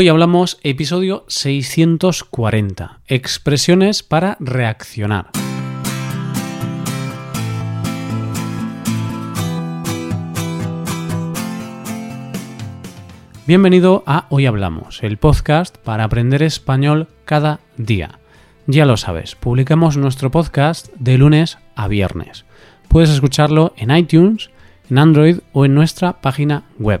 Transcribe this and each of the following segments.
Hoy hablamos episodio 640, expresiones para reaccionar. Bienvenido a Hoy Hablamos, el podcast para aprender español cada día. Ya lo sabes, publicamos nuestro podcast de lunes a viernes. Puedes escucharlo en iTunes, en Android o en nuestra página web.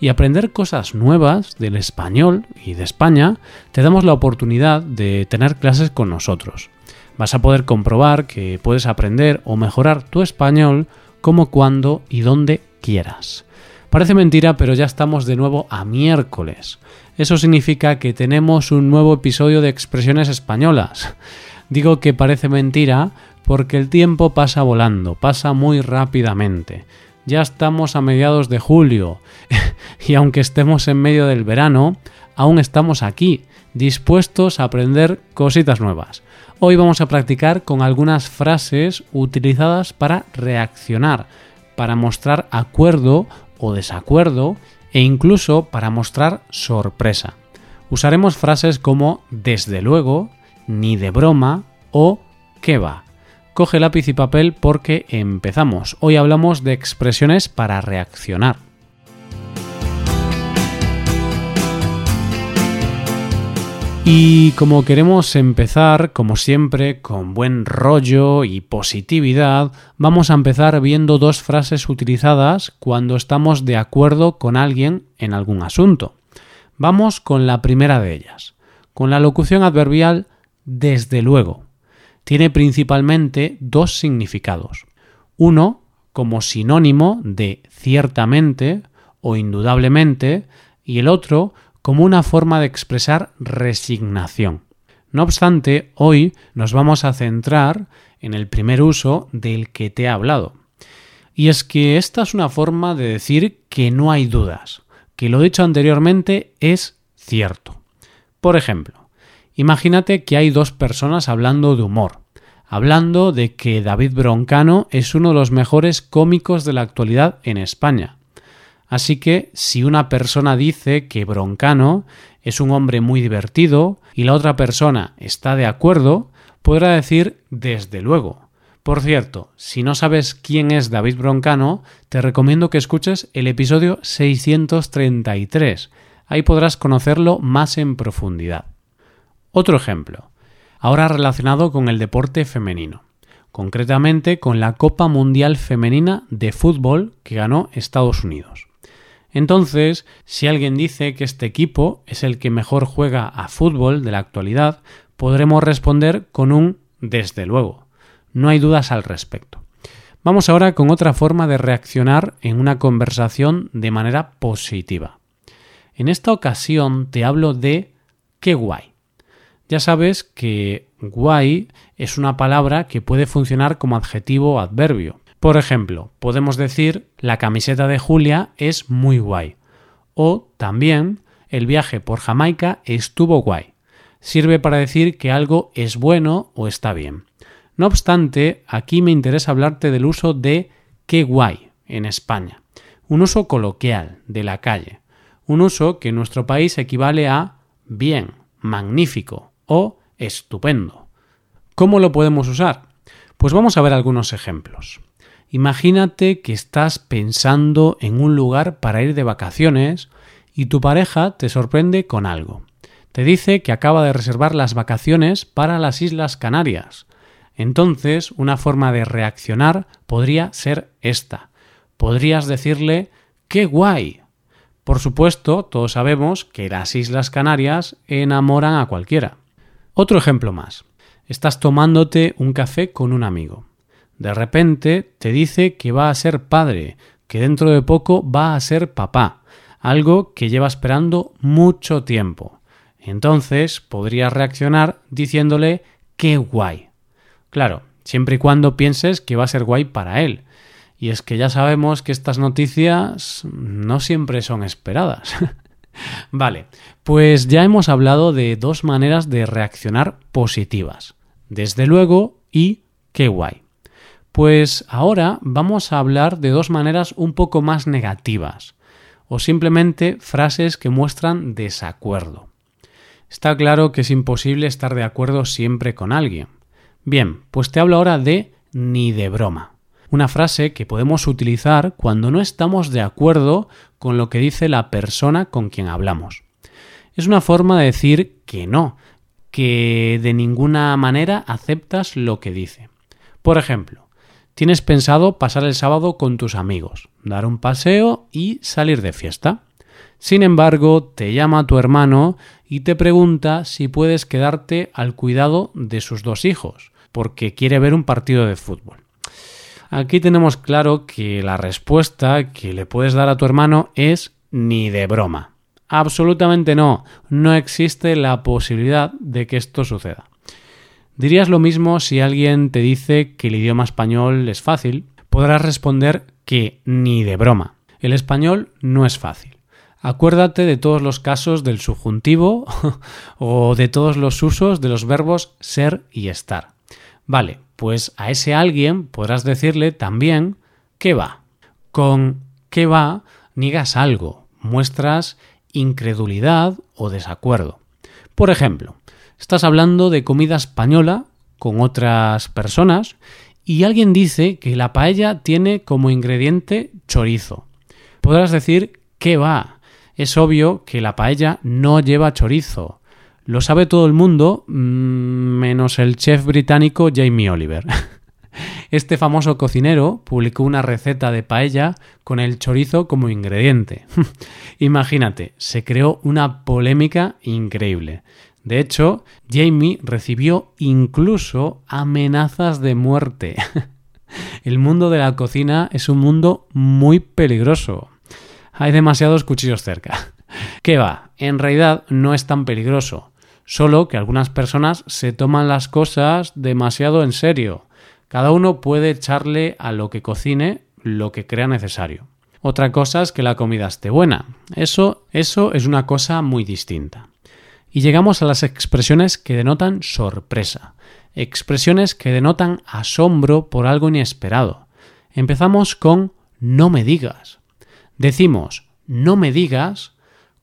y aprender cosas nuevas del español y de España, te damos la oportunidad de tener clases con nosotros. Vas a poder comprobar que puedes aprender o mejorar tu español como cuando y donde quieras. Parece mentira, pero ya estamos de nuevo a miércoles. Eso significa que tenemos un nuevo episodio de expresiones españolas. Digo que parece mentira porque el tiempo pasa volando, pasa muy rápidamente. Ya estamos a mediados de julio y aunque estemos en medio del verano, aún estamos aquí, dispuestos a aprender cositas nuevas. Hoy vamos a practicar con algunas frases utilizadas para reaccionar, para mostrar acuerdo o desacuerdo e incluso para mostrar sorpresa. Usaremos frases como desde luego, ni de broma o qué va. Coge lápiz y papel porque empezamos. Hoy hablamos de expresiones para reaccionar. Y como queremos empezar, como siempre, con buen rollo y positividad, vamos a empezar viendo dos frases utilizadas cuando estamos de acuerdo con alguien en algún asunto. Vamos con la primera de ellas, con la locución adverbial desde luego. Tiene principalmente dos significados. Uno, como sinónimo de ciertamente o indudablemente, y el otro como una forma de expresar resignación. No obstante, hoy nos vamos a centrar en el primer uso del que te he hablado. Y es que esta es una forma de decir que no hay dudas, que lo dicho anteriormente es cierto. Por ejemplo, imagínate que hay dos personas hablando de humor, hablando de que David Broncano es uno de los mejores cómicos de la actualidad en España. Así que si una persona dice que Broncano es un hombre muy divertido y la otra persona está de acuerdo, podrá decir desde luego. Por cierto, si no sabes quién es David Broncano, te recomiendo que escuches el episodio 633. Ahí podrás conocerlo más en profundidad. Otro ejemplo, ahora relacionado con el deporte femenino, concretamente con la Copa Mundial Femenina de Fútbol que ganó Estados Unidos. Entonces, si alguien dice que este equipo es el que mejor juega a fútbol de la actualidad, podremos responder con un desde luego. No hay dudas al respecto. Vamos ahora con otra forma de reaccionar en una conversación de manera positiva. En esta ocasión te hablo de qué guay. Ya sabes que guay es una palabra que puede funcionar como adjetivo o adverbio. Por ejemplo, podemos decir la camiseta de Julia es muy guay. O también el viaje por Jamaica estuvo guay. Sirve para decir que algo es bueno o está bien. No obstante, aquí me interesa hablarte del uso de qué guay en España. Un uso coloquial, de la calle. Un uso que en nuestro país equivale a bien, magnífico o estupendo. ¿Cómo lo podemos usar? Pues vamos a ver algunos ejemplos. Imagínate que estás pensando en un lugar para ir de vacaciones y tu pareja te sorprende con algo. Te dice que acaba de reservar las vacaciones para las Islas Canarias. Entonces, una forma de reaccionar podría ser esta. Podrías decirle ¡Qué guay! Por supuesto, todos sabemos que las Islas Canarias enamoran a cualquiera. Otro ejemplo más. Estás tomándote un café con un amigo. De repente te dice que va a ser padre, que dentro de poco va a ser papá, algo que lleva esperando mucho tiempo. Entonces podrías reaccionar diciéndole qué guay. Claro, siempre y cuando pienses que va a ser guay para él. Y es que ya sabemos que estas noticias no siempre son esperadas. vale, pues ya hemos hablado de dos maneras de reaccionar positivas. Desde luego y qué guay. Pues ahora vamos a hablar de dos maneras un poco más negativas, o simplemente frases que muestran desacuerdo. Está claro que es imposible estar de acuerdo siempre con alguien. Bien, pues te hablo ahora de ni de broma. Una frase que podemos utilizar cuando no estamos de acuerdo con lo que dice la persona con quien hablamos. Es una forma de decir que no, que de ninguna manera aceptas lo que dice. Por ejemplo, tienes pensado pasar el sábado con tus amigos, dar un paseo y salir de fiesta. Sin embargo, te llama tu hermano y te pregunta si puedes quedarte al cuidado de sus dos hijos, porque quiere ver un partido de fútbol. Aquí tenemos claro que la respuesta que le puedes dar a tu hermano es ni de broma. Absolutamente no. No existe la posibilidad de que esto suceda. Dirías lo mismo si alguien te dice que el idioma español es fácil. Podrás responder que ni de broma. El español no es fácil. Acuérdate de todos los casos del subjuntivo o de todos los usos de los verbos ser y estar. Vale, pues a ese alguien podrás decirle también que va. Con que va niegas algo, muestras incredulidad o desacuerdo. Por ejemplo, estás hablando de comida española con otras personas y alguien dice que la paella tiene como ingrediente chorizo. Podrás decir que va. Es obvio que la paella no lleva chorizo. Lo sabe todo el mundo, mm, menos el chef británico Jamie Oliver. Este famoso cocinero publicó una receta de paella con el chorizo como ingrediente. Imagínate, se creó una polémica increíble. De hecho, Jamie recibió incluso amenazas de muerte. El mundo de la cocina es un mundo muy peligroso. Hay demasiados cuchillos cerca. ¿Qué va? En realidad no es tan peligroso solo que algunas personas se toman las cosas demasiado en serio. Cada uno puede echarle a lo que cocine lo que crea necesario. Otra cosa es que la comida esté buena. Eso, eso es una cosa muy distinta. Y llegamos a las expresiones que denotan sorpresa, expresiones que denotan asombro por algo inesperado. Empezamos con no me digas. Decimos no me digas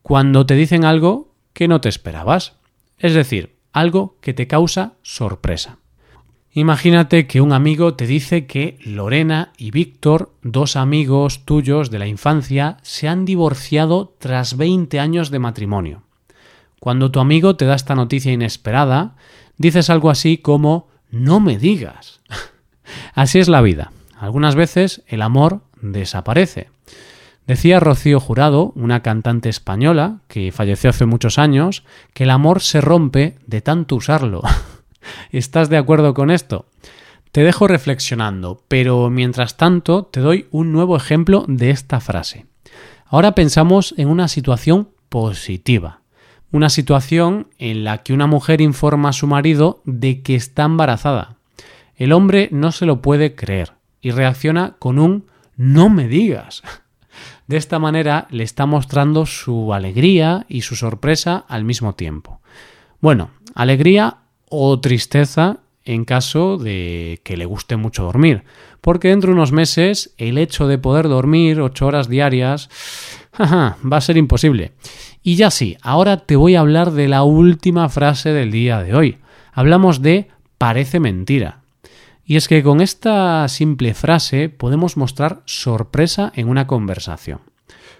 cuando te dicen algo que no te esperabas es decir, algo que te causa sorpresa. Imagínate que un amigo te dice que Lorena y Víctor, dos amigos tuyos de la infancia, se han divorciado tras 20 años de matrimonio. Cuando tu amigo te da esta noticia inesperada, dices algo así como no me digas. así es la vida. Algunas veces el amor desaparece. Decía Rocío Jurado, una cantante española que falleció hace muchos años, que el amor se rompe de tanto usarlo. ¿Estás de acuerdo con esto? Te dejo reflexionando, pero mientras tanto te doy un nuevo ejemplo de esta frase. Ahora pensamos en una situación positiva, una situación en la que una mujer informa a su marido de que está embarazada. El hombre no se lo puede creer y reacciona con un no me digas. De esta manera le está mostrando su alegría y su sorpresa al mismo tiempo. Bueno, alegría o tristeza en caso de que le guste mucho dormir, porque dentro de unos meses el hecho de poder dormir ocho horas diarias va a ser imposible. Y ya sí, ahora te voy a hablar de la última frase del día de hoy. Hablamos de parece mentira. Y es que con esta simple frase podemos mostrar sorpresa en una conversación.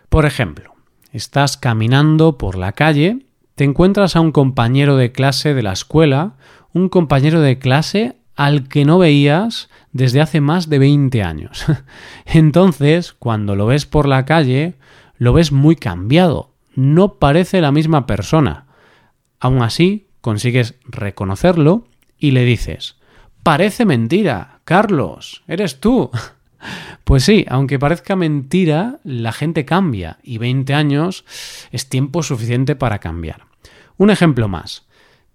Por ejemplo, estás caminando por la calle, te encuentras a un compañero de clase de la escuela, un compañero de clase al que no veías desde hace más de 20 años. Entonces, cuando lo ves por la calle, lo ves muy cambiado, no parece la misma persona. Aún así, consigues reconocerlo y le dices, Parece mentira. Carlos, eres tú. Pues sí, aunque parezca mentira, la gente cambia y 20 años es tiempo suficiente para cambiar. Un ejemplo más.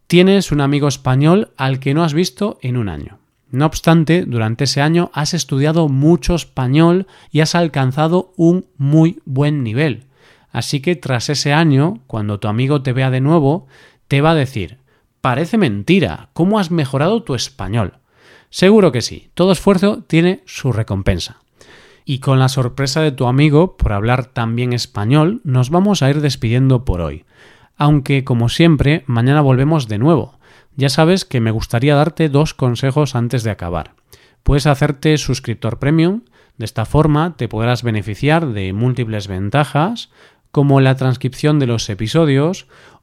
Tienes un amigo español al que no has visto en un año. No obstante, durante ese año has estudiado mucho español y has alcanzado un muy buen nivel. Así que tras ese año, cuando tu amigo te vea de nuevo, te va a decir Parece mentira, ¿cómo has mejorado tu español? Seguro que sí, todo esfuerzo tiene su recompensa. Y con la sorpresa de tu amigo por hablar tan bien español, nos vamos a ir despidiendo por hoy. Aunque, como siempre, mañana volvemos de nuevo. Ya sabes que me gustaría darte dos consejos antes de acabar. Puedes hacerte suscriptor premium, de esta forma te podrás beneficiar de múltiples ventajas, como la transcripción de los episodios